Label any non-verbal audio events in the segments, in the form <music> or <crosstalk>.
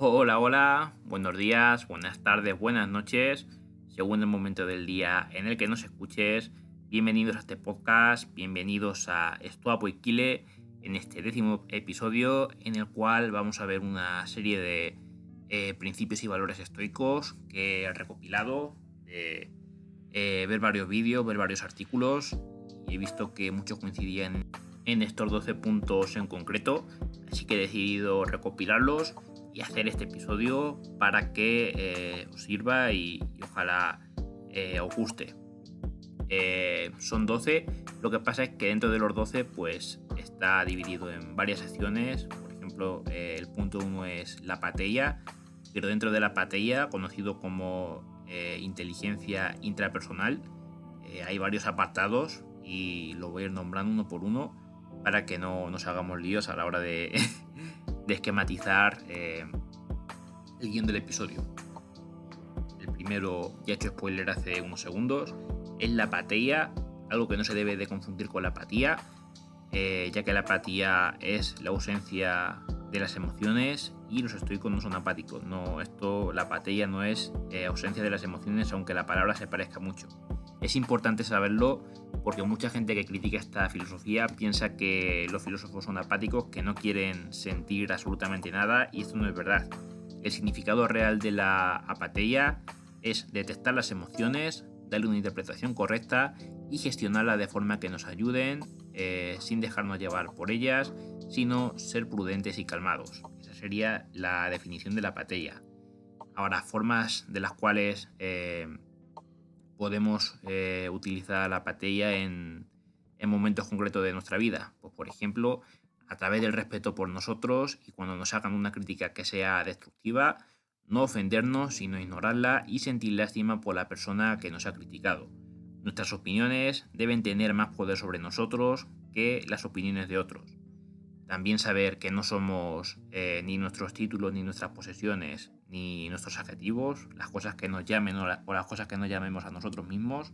Hola, hola, buenos días, buenas tardes, buenas noches, según el momento del día en el que nos escuches. Bienvenidos a este podcast, bienvenidos a Estuapo y Kile en este décimo episodio en el cual vamos a ver una serie de eh, principios y valores estoicos que he recopilado, de eh, ver varios vídeos, ver varios artículos y he visto que muchos coincidían en estos 12 puntos en concreto, así que he decidido recopilarlos y hacer este episodio para que eh, os sirva y, ojalá eh, os guste. Eh, son 12, lo que pasa es que dentro de los 12 pues está dividido en varias secciones, por ejemplo el punto 1 es la patella, pero dentro de la patella, conocido como inteligencia intrapersonal, hay varios apartados y lo voy a ir nombrando uno por uno para que no nos hagamos líos a la hora de, de esquematizar eh, el guion del episodio. El primero, ya he hecho spoiler hace unos segundos, es la apatía, algo que no se debe de confundir con la apatía, eh, ya que la apatía es la ausencia de las emociones y los estoicos no son apáticos. No, esto, la apatía no es eh, ausencia de las emociones, aunque la palabra se parezca mucho. Es importante saberlo porque mucha gente que critica esta filosofía piensa que los filósofos son apáticos, que no quieren sentir absolutamente nada y esto no es verdad. El significado real de la apatía es detectar las emociones, darle una interpretación correcta y gestionarla de forma que nos ayuden eh, sin dejarnos llevar por ellas, sino ser prudentes y calmados. Esa sería la definición de la apatía. Ahora, formas de las cuales eh, podemos eh, utilizar la patella en, momentos concretos de nuestra vida. Pues, por ejemplo, a través del respeto por nosotros y cuando nos hagan una crítica que sea destructiva, no ofendernos, sino ignorarla y sentir lástima por la persona que nos ha criticado. Nuestras opiniones deben tener más poder sobre nosotros que las opiniones de otros. También saber que no somos eh, ni nuestros títulos, ni nuestras posesiones, ni nuestros adjetivos, las cosas que nos llamen o, las cosas que nos llamemos a nosotros mismos.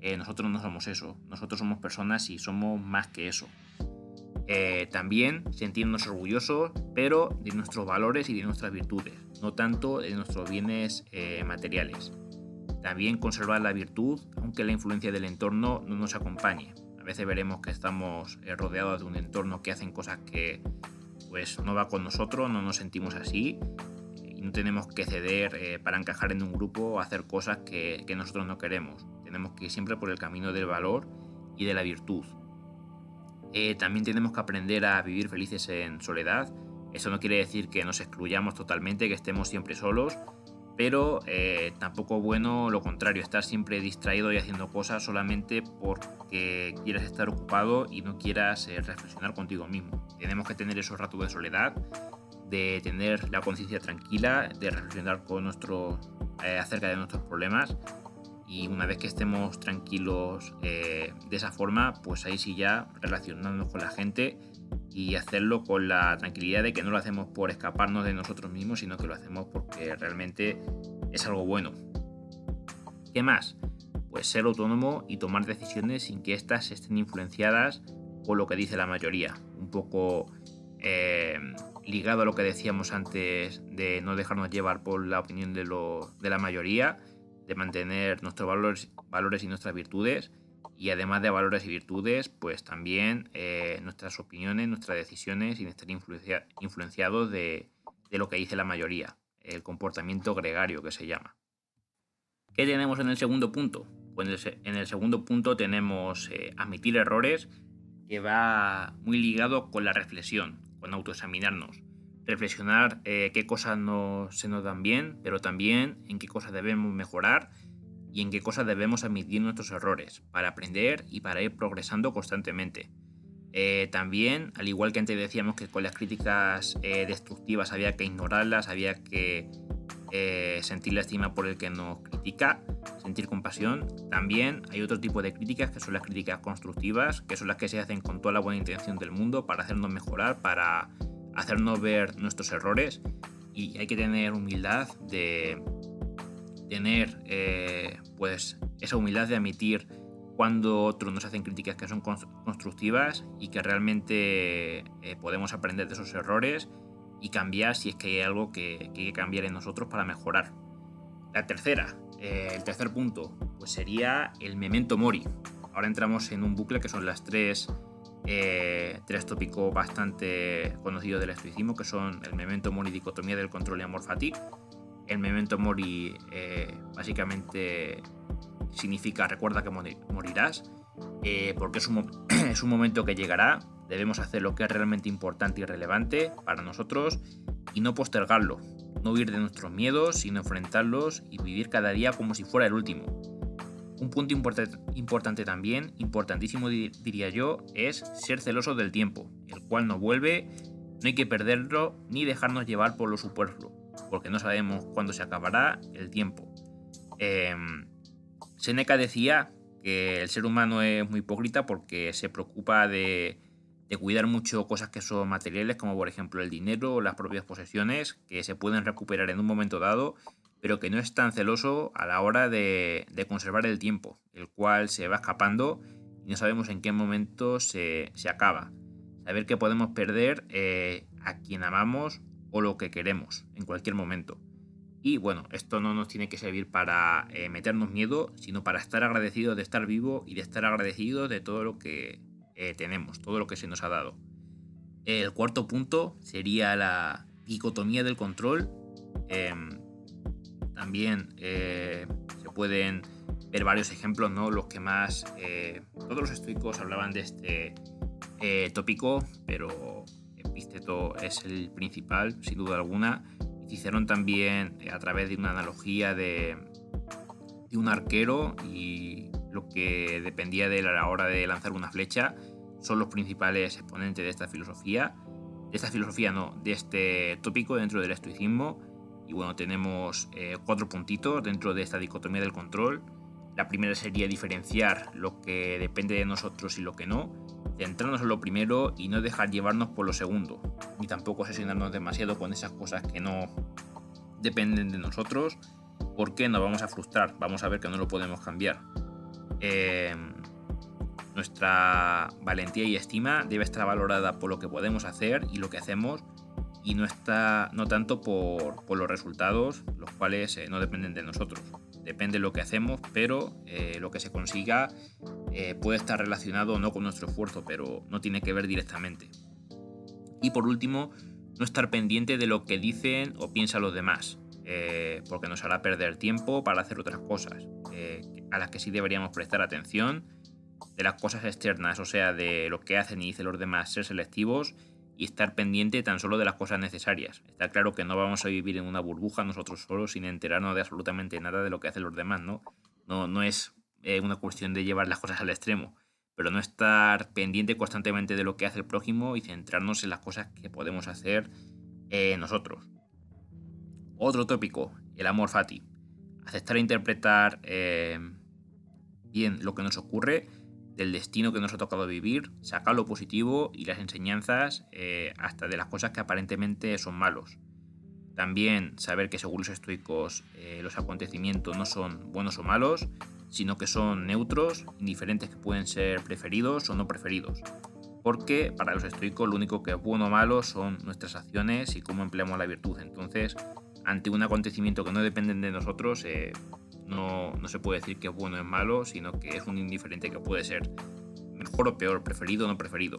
Eh, nosotros no somos eso. Nosotros somos personas y somos más que eso. Eh, también sentirnos orgullosos, pero de nuestros valores y de nuestras virtudes, no tanto de nuestros bienes materiales. También conservar la virtud, aunque la influencia del entorno no nos acompañe veces veremos que estamos eh, rodeados de un entorno que hacen cosas que pues no va con nosotros, no nos sentimos así no tenemos que ceder eh, para encajar en un grupo o hacer cosas que, nosotros no queremos. Tenemos que ir siempre por el camino del valor y de la virtud. Eh, también tenemos que aprender a vivir felices en soledad. Eso no quiere decir que nos excluyamos totalmente, que estemos siempre solos, pero eh, tampoco bueno lo contrario, estar siempre distraído y haciendo cosas solamente porque quieras estar ocupado y no quieras eh, reflexionar contigo mismo. Tenemos que tener esos ratos de soledad, de tener la conciencia tranquila, de reflexionar con nuestro, eh, acerca de nuestros problemas y una vez que estemos tranquilos de esa forma, pues ahí sí ya relacionarnos con la gente y hacerlo con la tranquilidad de que no lo hacemos por escaparnos de nosotros mismos, sino que lo hacemos porque realmente es algo bueno. ¿Qué más? Pues ser autónomo y tomar decisiones sin que éstas estén influenciadas por lo que dice la mayoría. Un poco eh, ligado a lo que decíamos antes de no dejarnos llevar por la opinión de, de la mayoría, de mantener nuestros valores, valores y nuestras virtudes y además de valores y virtudes, pues también eh, nuestras opiniones, nuestras decisiones sin estar influenciados de, lo que dice la mayoría, el comportamiento gregario que se llama. ¿Qué tenemos en el segundo punto? Pues en el segundo punto tenemos eh, admitir errores, que va muy ligado con la reflexión, con autoexaminarnos. Reflexionar eh, qué cosas no se nos dan bien, pero también en qué cosas debemos mejorar y en qué cosas debemos admitir nuestros errores para aprender y para ir progresando constantemente. Eh, también, al igual que antes decíamos que con las críticas eh, destructivas había que ignorarlas, había que eh, sentir la estima por el que nos critica, sentir compasión, también hay otro tipo de críticas que son las críticas constructivas, que son las que se hacen con toda la buena intención del mundo para hacernos mejorar, para hacernos ver nuestros errores. Y hay que tener humildad de tener eh, pues esa humildad de admitir cuando otros nos hacen críticas que son constructivas y que realmente eh, podemos aprender de esos errores y cambiar si es que hay algo que, hay que cambiar en nosotros para mejorar. La tercera, eh, el tercer punto, pues sería el memento mori. Ahora entramos en un bucle que son las tres, eh, tres tópicos bastante conocidos del estoicismo, que son el memento mori, dicotomía del control y amor fati. El memento mori eh, básicamente significa recuerda que morirás, porque es un, <clears throat> es un momento que llegará, debemos hacer lo que es realmente importante y relevante para nosotros y no postergarlo, no huir de nuestros miedos, sino enfrentarlos y vivir cada día como si fuera el último. Un punto importante también, importantísimo diría yo, es ser celoso del tiempo, el cual no vuelve, no hay que perderlo ni dejarnos llevar por lo superfluo, porque no sabemos cuándo se acabará el tiempo. Em, Seneca decía que el ser humano es muy hipócrita porque se preocupa de, de cuidar mucho cosas que son materiales, como por ejemplo el dinero o las propias posesiones, que se pueden recuperar en un momento dado, pero que no es tan celoso a la hora de, conservar el tiempo, el cual se va escapando y no sabemos en qué momento se, acaba. Saber que podemos perder eh, a quien amamos o lo que queremos en cualquier momento. Y bueno, esto no nos tiene que servir para eh, meternos miedo, sino para estar agradecidos de estar vivo y de estar agradecidos de todo lo que eh, tenemos, todo lo que se nos ha dado. El cuarto punto sería la dicotomía del control. Em, también eh, se pueden ver varios ejemplos, ¿no? Los que más... Eh, todos los estoicos hablaban de este tópico, pero Epísteto es el principal, sin duda alguna. Hicieron también a través de una analogía de, de un arquero y lo que dependía de la hora de lanzar una flecha, son los principales exponentes de esta filosofía. De esta filosofía no, de este tópico dentro del estoicismo. Y bueno, tenemos eh, cuatro puntitos dentro de esta dicotomía del control. La primera sería diferenciar lo que depende de nosotros y lo que no, centrarnos en lo primero y no dejar llevarnos por lo segundo, ni tampoco obsesionarnos demasiado con esas cosas que no dependen de nosotros, porque nos vamos a frustrar, vamos a ver que no lo podemos cambiar. Em, nuestra valentía y estima debe estar valorada por lo que podemos hacer y lo que hacemos y no, está, no tanto por, los resultados, los cuales eh, no dependen de nosotros. Depende de lo que hacemos, pero eh, lo que se consiga eh, puede estar relacionado no con nuestro esfuerzo, pero no tiene que ver directamente. Y por último, no estar pendiente de lo que dicen o piensan los demás, porque nos hará perder tiempo para hacer otras cosas a las que sí deberíamos prestar atención, de las cosas externas, o sea, de lo que hacen y dicen los demás, ser selectivos y estar pendiente tan solo de las cosas necesarias. Está claro que no vamos a vivir en una burbuja nosotros solos sin enterarnos de absolutamente nada de lo que hacen los demás, ¿no? No, no es eh, una cuestión de llevar las cosas al extremo, pero no estar pendiente constantemente de lo que hace el prójimo y centrarnos en las cosas que podemos hacer eh, nosotros. Otro tópico, el amor fati aceptar e interpretar eh, bien lo que nos ocurre, del destino que nos ha tocado vivir, sacar lo positivo y las enseñanzas eh, hasta de las cosas que aparentemente son malos. También saber que según los estoicos eh, los acontecimientos no son buenos o malos, sino que son neutros, indiferentes que pueden ser preferidos o no preferidos. Porque para los estoicos lo único que es bueno o malo son nuestras acciones y cómo empleamos la virtud. Entonces, ante un acontecimiento que no depende de nosotros, eh, no, se puede decir que es bueno o es malo, sino que es un indiferente que puede ser mejor o peor, preferido o no preferido.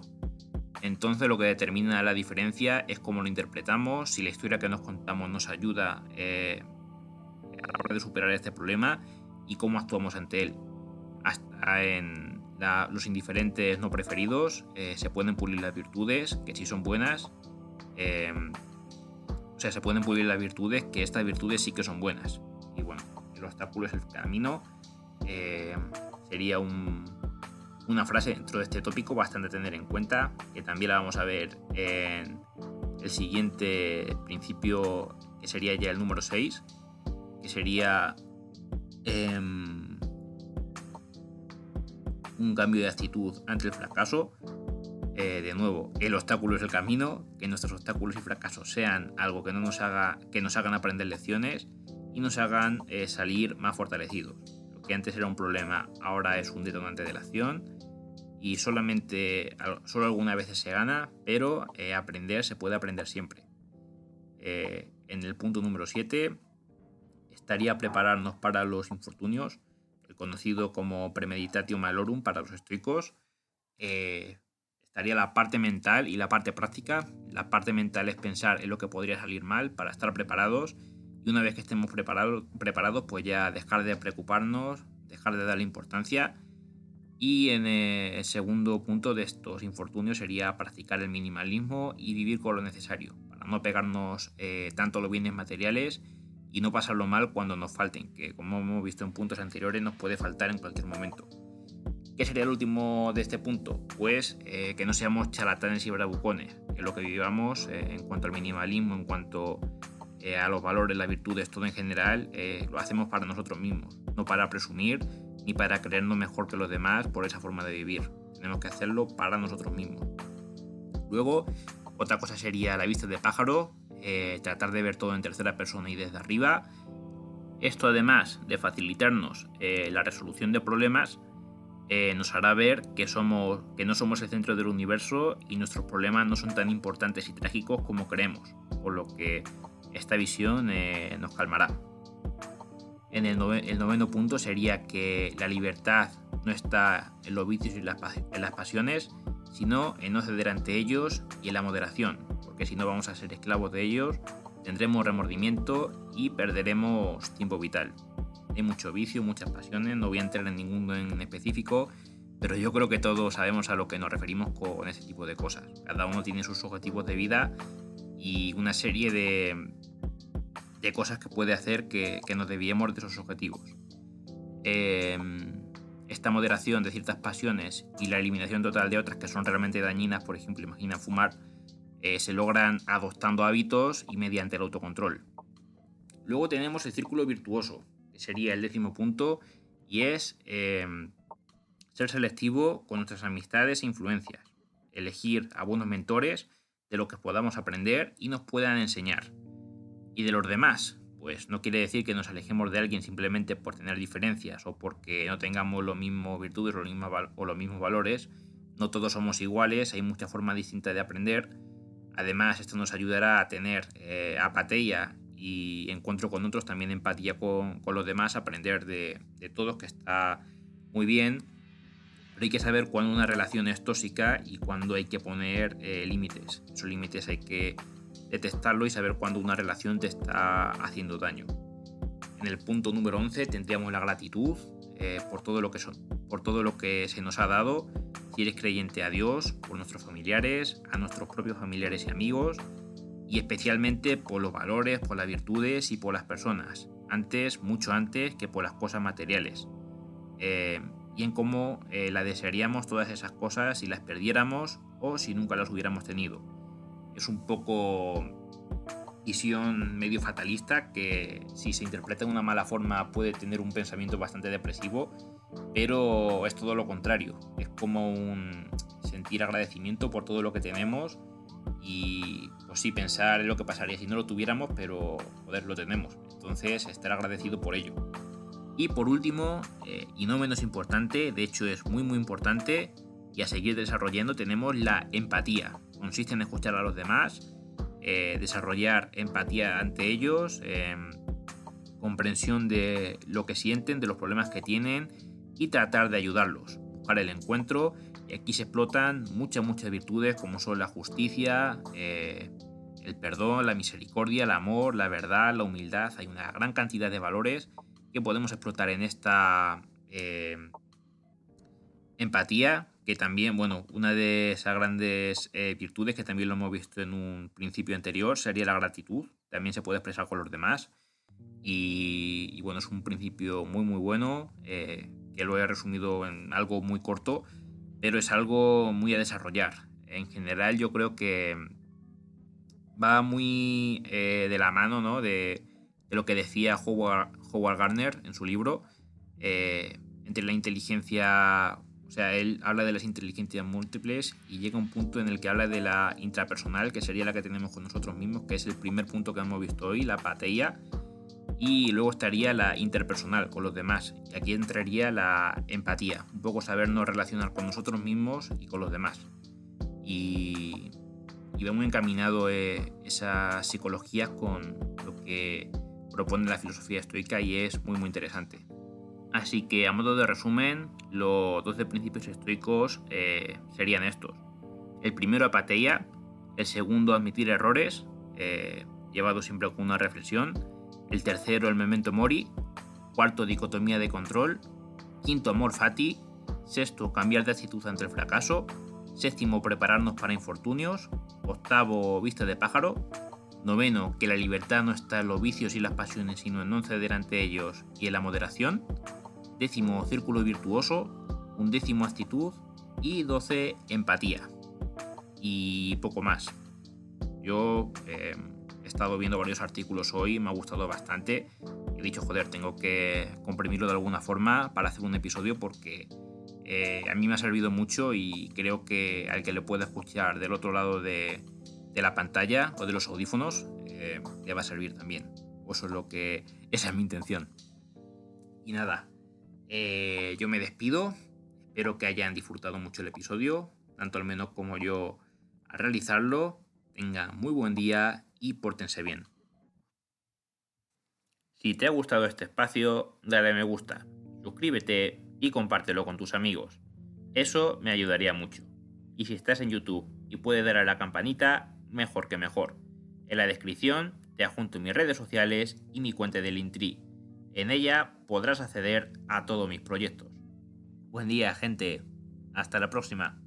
Entonces lo que determina la diferencia es cómo lo interpretamos, si la historia que nos contamos nos ayuda eh, a la hora de superar este problema y cómo actuamos ante él. Hasta en los indiferentes no preferidos eh, se pueden pulir las virtudes, que sí son buenas, o sea, se pueden pulir las virtudes, que estas virtudes sí que son buenas. Y bueno, el obstáculo es el camino. Eh, sería una frase dentro de este tópico bastante a tener en cuenta, que también la vamos a ver en el siguiente principio, que sería ya el número 6, que sería em, un cambio de actitud ante el fracaso. Eh, de nuevo, el obstáculo es el camino, que nuestros obstáculos y fracasos sean algo que, no nos, haga, que nos hagan aprender lecciones y nos hagan eh, salir más fortalecidos. Lo que antes era un problema ahora es un detonante de la acción y solamente, solo algunas veces se gana, pero eh, aprender se puede aprender siempre. En el punto número 7 estaría prepararnos para los infortunios, el conocido como premeditatio malorum para los estoicos. Estaría la parte mental y la parte práctica. La parte mental es pensar en lo que podría salir mal para estar preparados y una vez que estemos preparados, preparados pues ya dejar de preocuparnos, dejar de darle importancia. Y en el segundo punto de estos infortunios sería practicar el minimalismo y vivir con lo necesario, para no pegarnos eh, tanto los bienes materiales y no pasarlo mal cuando nos falten, que como hemos visto en puntos anteriores nos puede faltar en cualquier momento. ¿Qué sería el último de este punto? Pues eh, que no seamos charlatanes y bravucones, que lo que vivamos eh, en cuanto al minimalismo, en cuanto eh, a los valores, las virtudes, todo en general, lo hacemos para nosotros mismos, no para presumir ni para creernos mejor que los demás por esa forma de vivir. Tenemos que hacerlo para nosotros mismos. Luego, otra cosa sería la vista de pájaro, tratar de ver todo en tercera persona y desde arriba. Esto además de facilitarnos la resolución de problemas, nos hará ver que, somos, que no somos el centro del universo y nuestros problemas no son tan importantes y trágicos como creemos, por lo que esta visión eh, nos calmará. En el, noveno punto sería que la libertad no está en los vicios y en las pasiones, sino en no ceder ante ellos y en la moderación, porque si no vamos a ser esclavos de ellos, tendremos remordimiento y perderemos tiempo vital. Hay mucho vicio, muchas pasiones, no voy a entrar en ninguno en específico, pero yo creo que todos sabemos a lo que nos referimos con ese tipo de cosas. Cada uno tiene sus objetivos de vida y una serie de, de cosas que puede hacer que, nos desviemos de esos objetivos. Em, esta moderación de ciertas pasiones y la eliminación total de otras que son realmente dañinas, por ejemplo, imagina fumar, eh, se logran adoptando hábitos y mediante el autocontrol. Luego tenemos el círculo virtuoso, sería el décimo punto, y es em, ser selectivo con nuestras amistades e influencias, elegir a buenos mentores de lo que podamos aprender y nos puedan enseñar y de los demás. Pues no quiere decir que nos alejemos de alguien simplemente por tener diferencias o porque no tengamos los mismos virtudes o los mismos, o los mismos valores. No todos somos iguales, hay muchas formas distintas de aprender. Además, esto nos ayudará a tener eh, apatía y encuentro con otros, también empatía con, con los demás, aprender de, de, todos, que está muy bien. Pero hay que saber cuándo una relación es tóxica y cuándo hay que poner eh, límites. Esos límites hay que detectarlo y saber cuándo una relación te está haciendo daño. En el punto número 11 tendríamos la gratitud eh, por, todo lo que son, por todo lo que se nos ha dado. Si eres creyente a Dios, por nuestros familiares, a nuestros propios familiares y amigos, y especialmente por los valores, por las virtudes y por las personas, antes, mucho antes que por las cosas materiales. Eh, y en cómo eh, la desearíamos todas esas cosas si las perdiéramos o si nunca las hubiéramos tenido es un poco visión medio fatalista que si se interpreta de una mala forma puede tener un pensamiento bastante depresivo, pero es todo lo contrario. Es como un sentir agradecimiento por todo lo que tenemos y pues sí pensar en lo que pasaría si no lo tuviéramos, pero poder lo tenemos. Entonces estar agradecido por ello. Y por último, eh, y no menos importante, de hecho es muy muy importante, y a seguir desarrollando tenemos la empatía consiste en escuchar a los demás, eh, desarrollar empatía ante ellos, em, comprensión de lo que sienten, de los problemas que tienen y tratar de ayudarlos, buscar el encuentro. Y aquí se explotan muchas, muchas virtudes como son la justicia, eh, el perdón, la misericordia, el amor, la verdad, la humildad. Hay una gran cantidad de valores que podemos explotar en esta em, empatía que también, bueno, una de esas grandes eh, virtudes que también lo hemos visto en un principio anterior sería la gratitud. También se puede expresar con los demás. Y, bueno, es un principio muy, muy bueno, eh, que lo he resumido en algo muy corto, pero es algo muy a desarrollar. En general yo creo que va muy eh, de la mano ¿no? de, de, lo que decía Howard, Howard Gardner en su libro, entre la inteligencia o sea, él habla de las inteligencias múltiples y llega a un punto en el que habla de la intrapersonal, que sería la que tenemos con nosotros mismos, que es el primer punto que hemos visto hoy, la pateía. Y luego estaría la interpersonal con los demás. Y aquí entraría la empatía, un poco sabernos relacionar con nosotros mismos y con los demás. Y, y va muy encaminado eh, esa psicología con lo que propone la filosofía estoica y es muy muy interesante. Así que a modo de resumen, los 12 principios estoicos eh, serían estos. El primero apateia, el segundo admitir errores, eh, llevado siempre con una reflexión, el tercero el memento mori, cuarto dicotomía de control, quinto amor fati, sexto cambiar de actitud ante el fracaso, séptimo prepararnos para infortunios, octavo vista de pájaro, noveno que la libertad no está en los vicios y las pasiones sino en no ceder ante ellos y en la moderación, décimo círculo virtuoso, undécimo actitud. Y doce empatía. Y poco más. Yo eh, he estado viendo varios artículos hoy, me ha gustado bastante. He dicho, joder, tengo que comprimirlo de alguna forma para hacer un episodio porque eh, a mí me ha servido mucho y creo que al que le pueda escuchar del otro lado de, la pantalla o de los audífonos eh, le va a servir también. eso es lo que esa es mi intención. Y nada, eh, yo me despido. Espero que hayan disfrutado mucho el episodio, tanto al menos como yo al realizarlo. Tengan muy buen día y pórtense bien. Si te ha gustado este espacio, dale a me gusta, suscríbete y compártelo con tus amigos. Eso me ayudaría mucho. Y si estás en YouTube y puedes dar a la campanita, mejor que mejor. En la descripción te adjunto mis redes sociales y mi cuenta de Linktree. En ella podrás acceder a todos mis proyectos. Buen día, gente. Hasta la próxima.